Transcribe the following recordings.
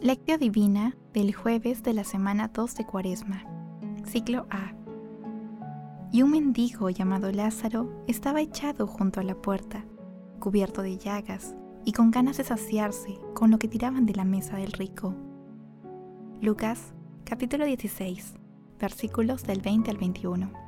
Lectio Divina del jueves de la semana 2 de Cuaresma, ciclo A. Y un mendigo llamado Lázaro estaba echado junto a la puerta, cubierto de llagas y con ganas de saciarse con lo que tiraban de la mesa del rico. Lucas capítulo 16, versículos del 20 al 21.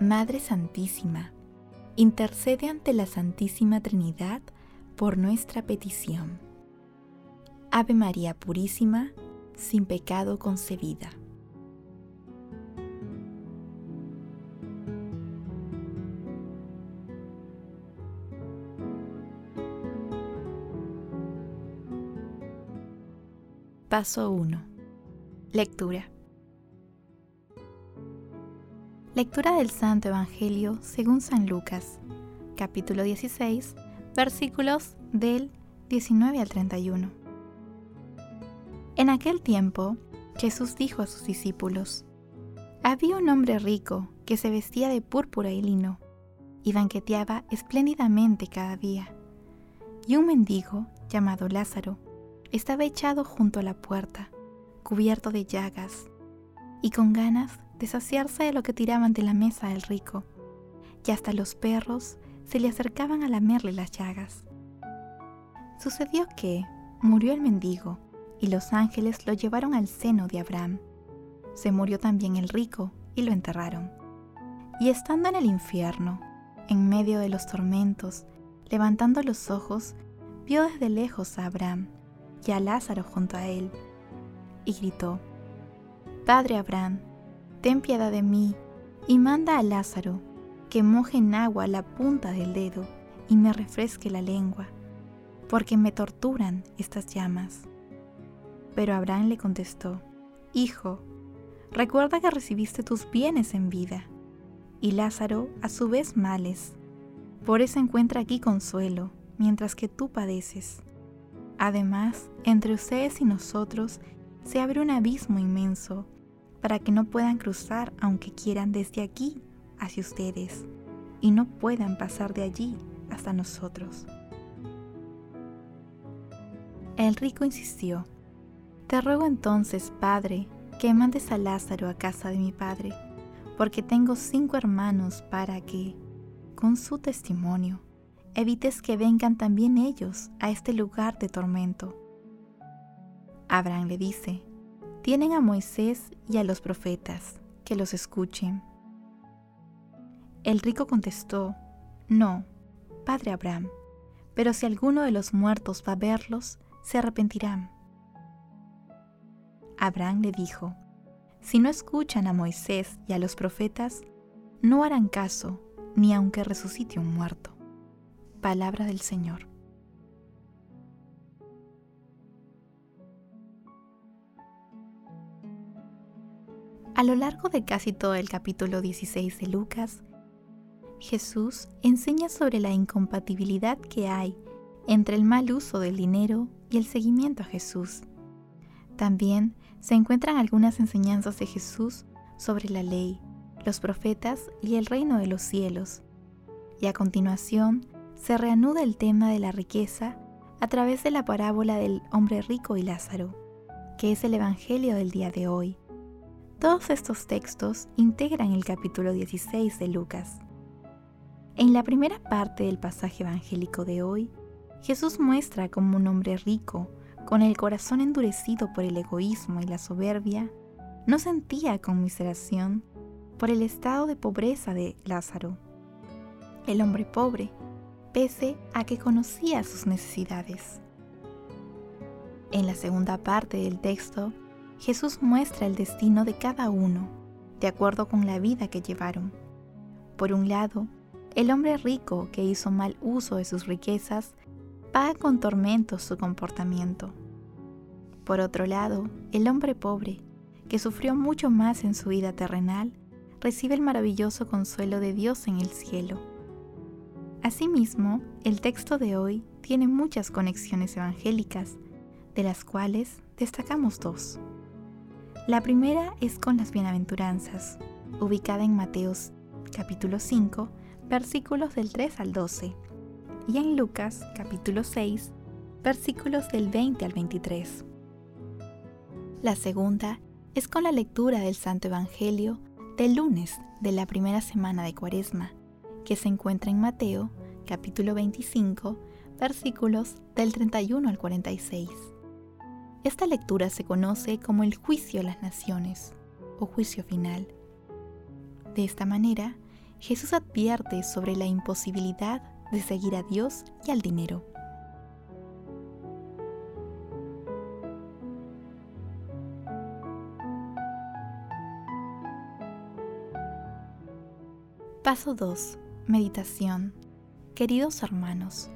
Madre Santísima, intercede ante la Santísima Trinidad por nuestra petición. Ave María Purísima, sin pecado concebida. Paso 1. Lectura. Lectura del Santo Evangelio según San Lucas, capítulo 16, versículos del 19 al 31. En aquel tiempo, Jesús dijo a sus discípulos, Había un hombre rico que se vestía de púrpura y lino, y banqueteaba espléndidamente cada día. Y un mendigo, llamado Lázaro, estaba echado junto a la puerta, cubierto de llagas, y con ganas de saciarse de lo que tiraban de la mesa del rico, y hasta los perros se le acercaban a lamerle las llagas. Sucedió que murió el mendigo, y los ángeles lo llevaron al seno de Abraham. Se murió también el rico, y lo enterraron. Y estando en el infierno, en medio de los tormentos, levantando los ojos, vio desde lejos a Abraham y a Lázaro junto a él, y gritó, Padre Abraham, ten piedad de mí, y manda a Lázaro, que moje en agua la punta del dedo y me refresque la lengua, porque me torturan estas llamas. Pero Abraham le contestó, Hijo, recuerda que recibiste tus bienes en vida, y Lázaro a su vez males. Por eso encuentra aquí consuelo, mientras que tú padeces. Además, entre ustedes y nosotros se abre un abismo inmenso para que no puedan cruzar aunque quieran desde aquí hacia ustedes y no puedan pasar de allí hasta nosotros. El rico insistió, Te ruego entonces, Padre, que mandes a Lázaro a casa de mi Padre, porque tengo cinco hermanos para que, con su testimonio, evites que vengan también ellos a este lugar de tormento. Abraham le dice, tienen a Moisés y a los profetas, que los escuchen. El rico contestó, No, padre Abraham, pero si alguno de los muertos va a verlos, se arrepentirán. Abraham le dijo, Si no escuchan a Moisés y a los profetas, no harán caso, ni aunque resucite un muerto. Palabra del Señor. A lo largo de casi todo el capítulo 16 de Lucas, Jesús enseña sobre la incompatibilidad que hay entre el mal uso del dinero y el seguimiento a Jesús. También se encuentran algunas enseñanzas de Jesús sobre la ley, los profetas y el reino de los cielos. Y a continuación se reanuda el tema de la riqueza a través de la parábola del hombre rico y Lázaro, que es el Evangelio del día de hoy todos estos textos integran el capítulo 16 de Lucas. En la primera parte del pasaje evangélico de hoy, Jesús muestra cómo un hombre rico, con el corazón endurecido por el egoísmo y la soberbia, no sentía conmiseración por el estado de pobreza de Lázaro, el hombre pobre, pese a que conocía sus necesidades. En la segunda parte del texto, Jesús muestra el destino de cada uno, de acuerdo con la vida que llevaron. Por un lado, el hombre rico que hizo mal uso de sus riquezas paga con tormentos su comportamiento. Por otro lado, el hombre pobre, que sufrió mucho más en su vida terrenal, recibe el maravilloso consuelo de Dios en el cielo. Asimismo, el texto de hoy tiene muchas conexiones evangélicas, de las cuales destacamos dos. La primera es con las bienaventuranzas, ubicada en Mateos capítulo 5, versículos del 3 al 12, y en Lucas capítulo 6, versículos del 20 al 23. La segunda es con la lectura del Santo Evangelio del lunes de la primera semana de Cuaresma, que se encuentra en Mateo capítulo 25, versículos del 31 al 46. Esta lectura se conoce como el juicio a las naciones o juicio final. De esta manera, Jesús advierte sobre la imposibilidad de seguir a Dios y al dinero. Paso 2. Meditación. Queridos hermanos,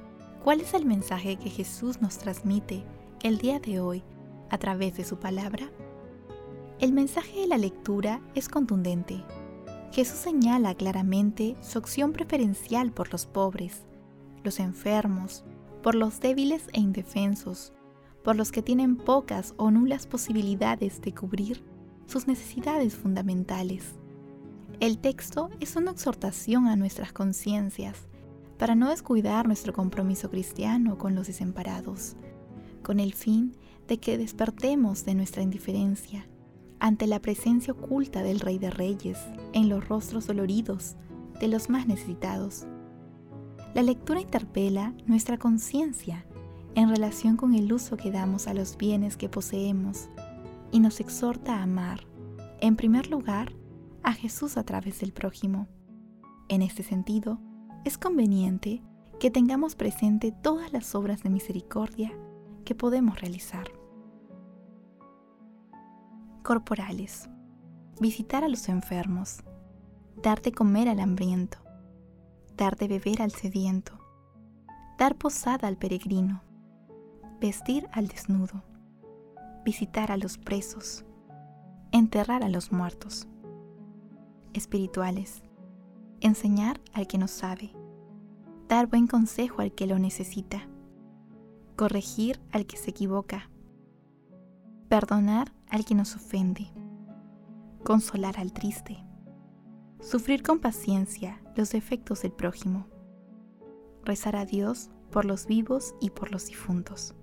¿cuál es el mensaje que Jesús nos transmite el día de hoy a través de su palabra? El mensaje de la lectura es contundente. Jesús señala claramente su opción preferencial por los pobres, los enfermos, por los débiles e indefensos, por los que tienen pocas o nulas posibilidades de cubrir sus necesidades fundamentales. El texto es una exhortación a nuestras conciencias para no descuidar nuestro compromiso cristiano con los desamparados, con el fin de que despertemos de nuestra indiferencia ante la presencia oculta del Rey de Reyes en los rostros doloridos de los más necesitados. La lectura interpela nuestra conciencia en relación con el uso que damos a los bienes que poseemos y nos exhorta a amar, en primer lugar, a Jesús a través del prójimo. En este sentido, es conveniente que tengamos presente todas las obras de misericordia que podemos realizar. Corporales. Visitar a los enfermos. Dar de comer al hambriento. Dar de beber al sediento. Dar posada al peregrino. Vestir al desnudo. Visitar a los presos. Enterrar a los muertos espirituales, enseñar al que no sabe, dar buen consejo al que lo necesita, corregir al que se equivoca, perdonar al que nos ofende, consolar al triste, sufrir con paciencia los defectos del prójimo, rezar a Dios por los vivos y por los difuntos.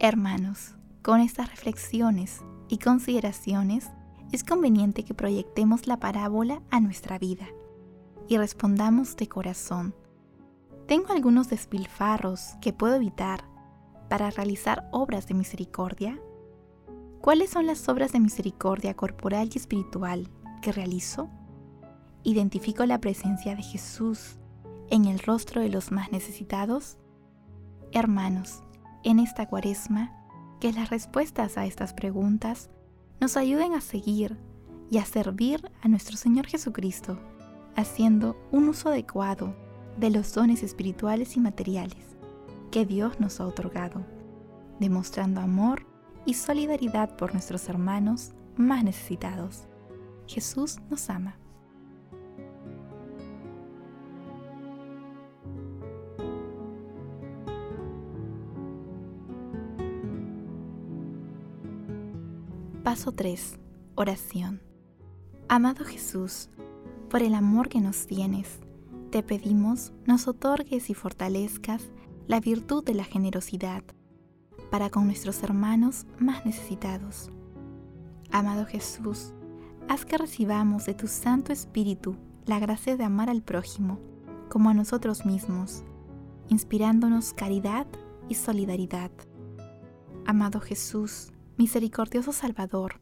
Hermanos, con estas reflexiones y consideraciones es conveniente que proyectemos la parábola a nuestra vida y respondamos de corazón. ¿Tengo algunos despilfarros que puedo evitar para realizar obras de misericordia? ¿Cuáles son las obras de misericordia corporal y espiritual que realizo? ¿Identifico la presencia de Jesús en el rostro de los más necesitados? Hermanos, en esta cuaresma, que las respuestas a estas preguntas nos ayuden a seguir y a servir a nuestro Señor Jesucristo, haciendo un uso adecuado de los dones espirituales y materiales que Dios nos ha otorgado, demostrando amor y solidaridad por nuestros hermanos más necesitados. Jesús nos ama. Paso 3. Oración. Amado Jesús, por el amor que nos tienes, te pedimos nos otorgues y fortalezcas la virtud de la generosidad para con nuestros hermanos más necesitados. Amado Jesús, haz que recibamos de tu Santo Espíritu la gracia de amar al prójimo como a nosotros mismos, inspirándonos caridad y solidaridad. Amado Jesús, Misericordioso Salvador,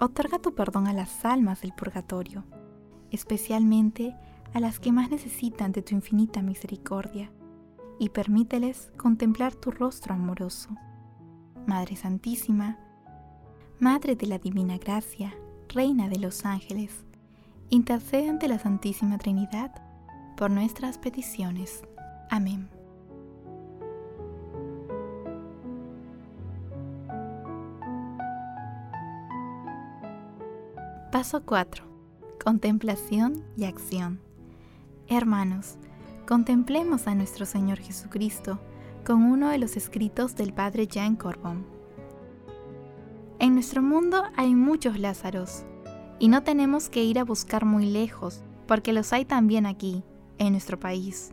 otorga tu perdón a las almas del purgatorio, especialmente a las que más necesitan de tu infinita misericordia, y permíteles contemplar tu rostro amoroso. Madre Santísima, Madre de la Divina Gracia, Reina de los Ángeles, intercede ante la Santísima Trinidad por nuestras peticiones. Amén. Paso 4. Contemplación y acción. Hermanos, contemplemos a nuestro Señor Jesucristo con uno de los escritos del Padre Jean Corbon. En nuestro mundo hay muchos Lázaros, y no tenemos que ir a buscar muy lejos, porque los hay también aquí, en nuestro país.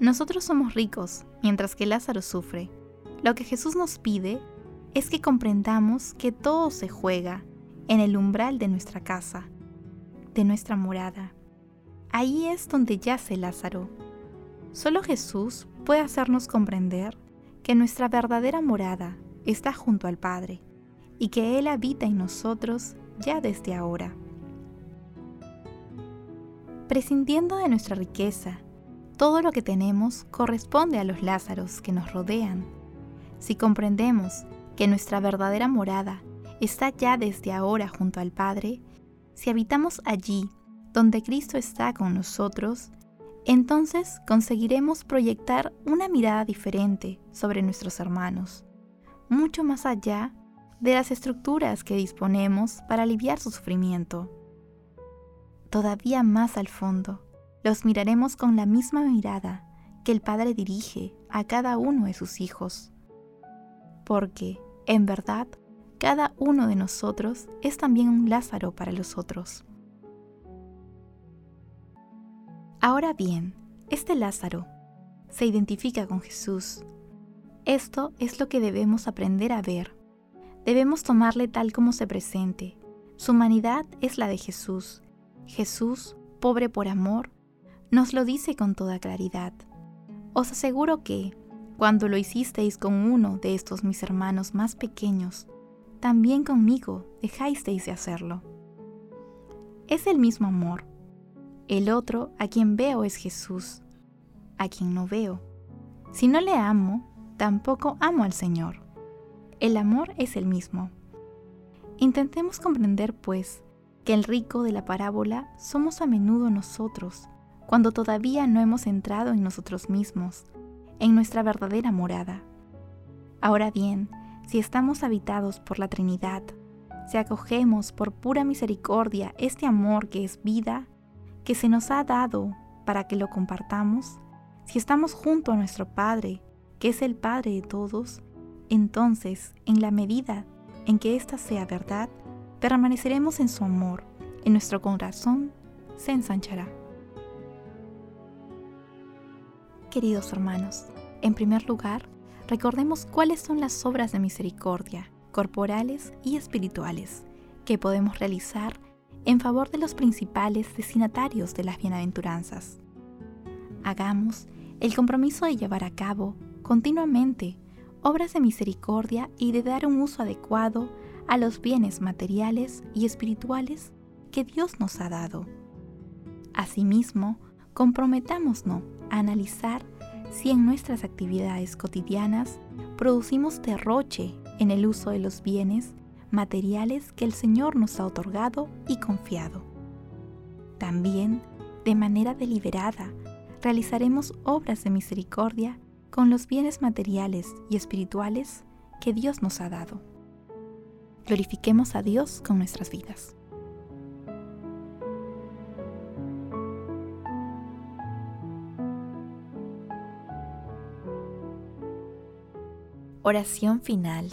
Nosotros somos ricos, mientras que Lázaro sufre. Lo que Jesús nos pide es que comprendamos que todo se juega en el umbral de nuestra casa, de nuestra morada. Ahí es donde yace Lázaro. Solo Jesús puede hacernos comprender que nuestra verdadera morada está junto al Padre y que Él habita en nosotros ya desde ahora. Prescindiendo de nuestra riqueza, todo lo que tenemos corresponde a los Lázaros que nos rodean. Si comprendemos que nuestra verdadera morada está ya desde ahora junto al Padre, si habitamos allí donde Cristo está con nosotros, entonces conseguiremos proyectar una mirada diferente sobre nuestros hermanos, mucho más allá de las estructuras que disponemos para aliviar su sufrimiento. Todavía más al fondo, los miraremos con la misma mirada que el Padre dirige a cada uno de sus hijos, porque, en verdad, cada uno de nosotros es también un Lázaro para los otros. Ahora bien, este Lázaro se identifica con Jesús. Esto es lo que debemos aprender a ver. Debemos tomarle tal como se presente. Su humanidad es la de Jesús. Jesús, pobre por amor, nos lo dice con toda claridad. Os aseguro que, cuando lo hicisteis con uno de estos mis hermanos más pequeños, también conmigo dejáisteis de hacerlo. Es el mismo amor. El otro a quien veo es Jesús, a quien no veo. Si no le amo, tampoco amo al Señor. El amor es el mismo. Intentemos comprender, pues, que el rico de la parábola somos a menudo nosotros, cuando todavía no hemos entrado en nosotros mismos, en nuestra verdadera morada. Ahora bien, si estamos habitados por la Trinidad, si acogemos por pura misericordia este amor que es vida, que se nos ha dado para que lo compartamos, si estamos junto a nuestro Padre, que es el Padre de todos, entonces, en la medida en que ésta sea verdad, permaneceremos en su amor, en nuestro corazón se ensanchará. Queridos hermanos, en primer lugar, recordemos cuáles son las obras de misericordia, corporales y espirituales, que podemos realizar en favor de los principales destinatarios de las bienaventuranzas. Hagamos el compromiso de llevar a cabo continuamente obras de misericordia y de dar un uso adecuado a los bienes materiales y espirituales que Dios nos ha dado. Asimismo, comprometámonos a analizar si en nuestras actividades cotidianas producimos derroche en el uso de los bienes materiales que el Señor nos ha otorgado y confiado. También, de manera deliberada, realizaremos obras de misericordia con los bienes materiales y espirituales que Dios nos ha dado. Glorifiquemos a Dios con nuestras vidas. Oración final.